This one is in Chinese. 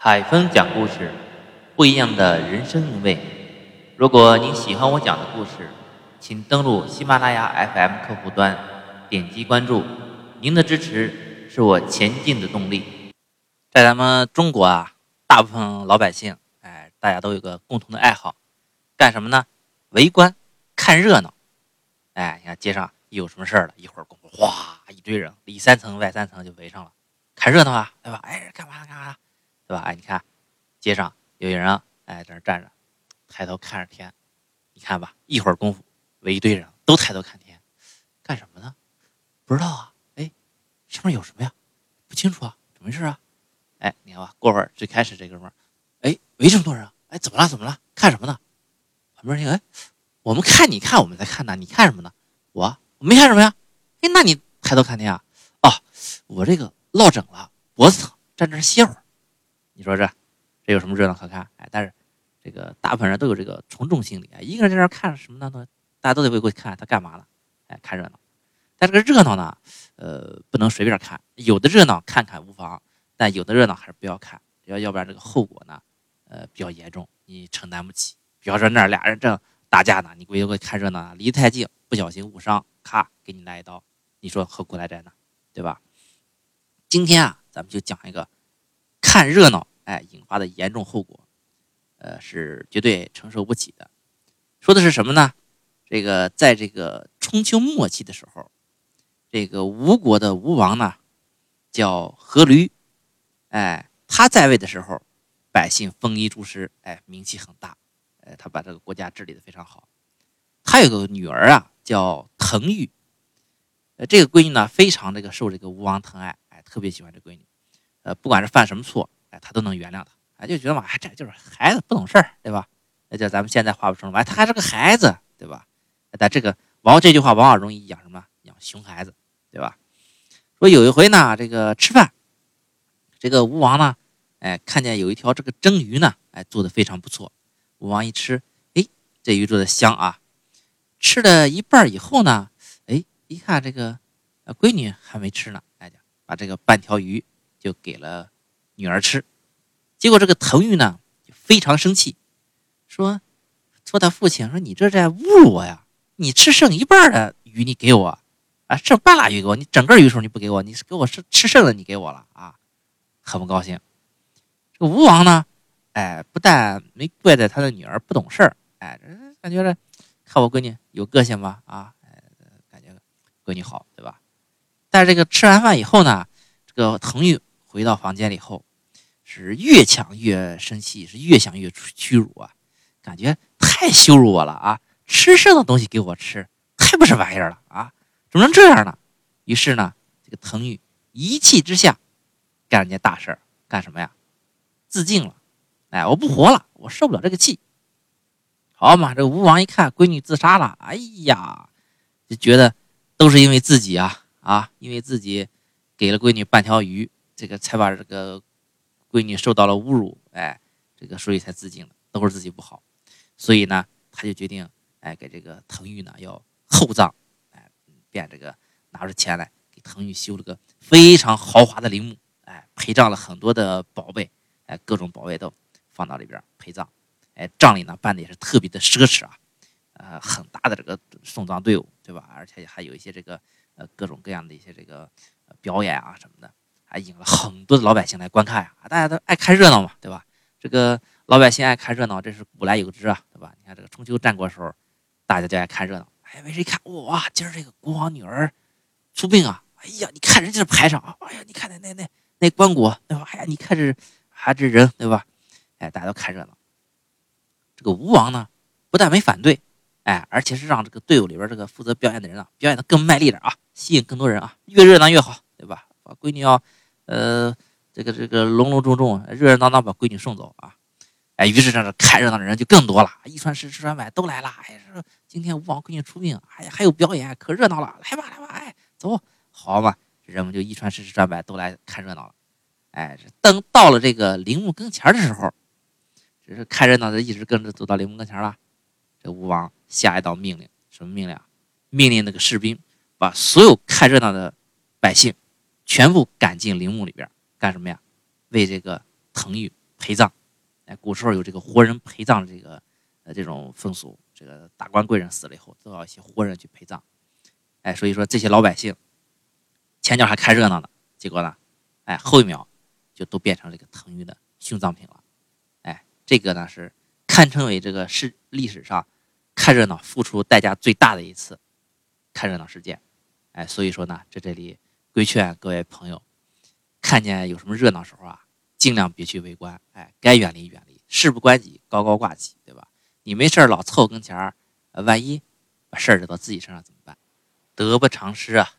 海峰讲故事，不一样的人生韵味。如果您喜欢我讲的故事，请登录喜马拉雅 FM 客户端，点击关注。您的支持是我前进的动力。在咱们中国啊，大部分老百姓，哎，大家都有个共同的爱好，干什么呢？围观，看热闹。哎，你看街上有什么事儿了，一会儿功夫，哗，一堆人，里三层外三层就围上了，看热闹啊，对吧？哎，干嘛干嘛？对吧？哎，你看，街上有些人哎在那站着，抬头看着天，你看吧，一会儿功夫，围一堆人都抬头看天，干什么呢？不知道啊。哎，上面有什么呀？不清楚啊，怎么回事啊？哎，你看吧，过会儿最开始这哥们儿，哎，围这么多人，哎，怎么了？怎么了？看什么呢？旁边那个，哎，我们看你看，我们在看呢，你看什么呢？我我没看什么呀。哎，那你抬头看天啊？哦，我这个落枕了，脖子疼，站这歇会儿。你说这，这有什么热闹可看？哎，但是这个大部分人都有这个从众心理啊，一个人在那看什么呢？大家都得围过去看他干嘛呢？哎，看热闹。但这个热闹呢，呃，不能随便看。有的热闹看看无妨，但有的热闹还是不要看，要要不然这个后果呢，呃，比较严重，你承担不起。比方说那俩人正打架呢，你围过去看热闹，离太近，不小心误伤，咔，给你来一刀，你说何苦来哉呢？对吧？今天啊，咱们就讲一个。看热闹，哎，引发的严重后果，呃，是绝对承受不起的。说的是什么呢？这个在这个春秋末期的时候，这个吴国的吴王呢，叫阖闾，哎，他在位的时候，百姓丰衣足食，哎，名气很大，哎，他把这个国家治理的非常好。他有个女儿啊，叫滕玉，呃，这个闺女呢，非常这个受这个吴王疼爱，哎，特别喜欢这闺女。呃，不管是犯什么错，哎，他都能原谅他，哎，就觉得嘛，哎，这就是孩子不懂事儿，对吧？那叫咱们现在话不说了，哎，他还是个孩子，对吧？但这个往这句话往往容易养什么？养熊孩子，对吧？说有一回呢，这个吃饭，这个吴王呢，哎，看见有一条这个蒸鱼呢，哎，做的非常不错。吴王一吃，哎，这鱼做的香啊。吃了一半以后呢，哎，一看这个闺女还没吃呢，哎，把这个半条鱼。就给了女儿吃，结果这个滕玉呢非常生气，说说他父亲说你这在侮辱我呀！你吃剩一半的鱼你给我啊，剩半拉鱼给我，你整个鱼时候你不给我，你是给我吃吃剩的你给我了啊，很不高兴。这个吴王呢，哎，不但没怪在他的女儿不懂事儿，哎，感觉这看我闺女有个性吧，啊，感觉闺女好，对吧？但是这个吃完饭以后呢，这个滕玉。回到房间里后，是越想越生气，是越想越屈辱啊！感觉太羞辱我了啊！吃剩的东西给我吃，太不是玩意儿了啊！怎么能这样呢？于是呢，这个滕玉一气之下干了件大事儿，干什么呀？自尽了！哎，我不活了，我受不了这个气。好嘛，这吴王一看闺女自杀了，哎呀，就觉得都是因为自己啊啊，因为自己给了闺女半条鱼。这个才把这个闺女受到了侮辱，哎，这个所以才自尽了，都是自己不好，所以呢，他就决定，哎，给这个滕玉呢要厚葬，哎，便这个拿出钱来给滕玉修了个非常豪华的陵墓，哎，陪葬了很多的宝贝，哎，各种宝贝都放到里边陪葬，哎，葬礼呢办的也是特别的奢侈啊，呃，很大的这个送葬队伍，对吧？而且还有一些这个呃各种各样的一些这个表演啊什么的。还引了很多的老百姓来观看呀，大家都爱看热闹嘛，对吧？这个老百姓爱看热闹，这是古来有之啊，对吧？你看这个春秋战国时候，大家就爱看热闹。哎，为谁看？哇，今儿这个国王女儿出殡啊！哎呀，你看人家这排场啊！哎呀，你看那那那那棺椁，对吧？哎呀，你看这还这人，对吧？哎，大家都看热闹。这个吴王呢，不但没反对，哎，而且是让这个队伍里边这个负责表演的人啊，表演的更卖力点啊，吸引更多人啊，越热闹越好，对吧？把闺女要。呃，这个这个隆隆重重、热热闹闹把闺女送走啊！哎，于是这这看热闹的人就更多了，一传十，十传百，都来了。哎，说今天吴王闺女出殡，哎呀，还有表演，可热闹了！来吧，来吧，哎，走，好嘛，人们就一传十，十传百，都来看热闹了。哎，等到了这个陵墓跟前的时候，这是看热闹的一直跟着走到陵墓跟前了。这吴王下一道命令，什么命令？命令那个士兵把所有看热闹的百姓。全部赶进陵墓里边干什么呀？为这个滕玉陪葬。哎，古时候有这个活人陪葬这个呃这种风俗，这个达官贵人死了以后都要一些活人去陪葬。哎，所以说这些老百姓前脚还看热闹呢，结果呢，哎后一秒就都变成这个腾玉的殉葬品了。哎，这个呢是堪称为这个是历史上看热闹付出代价最大的一次看热闹事件。哎，所以说呢，在这里规劝各位朋友，看见有什么热闹时候啊，尽量别去围观。哎，该远离远离，事不关己高高挂起，对吧？你没事老凑跟前儿，万一把事儿惹到自己身上怎么办？得不偿失啊！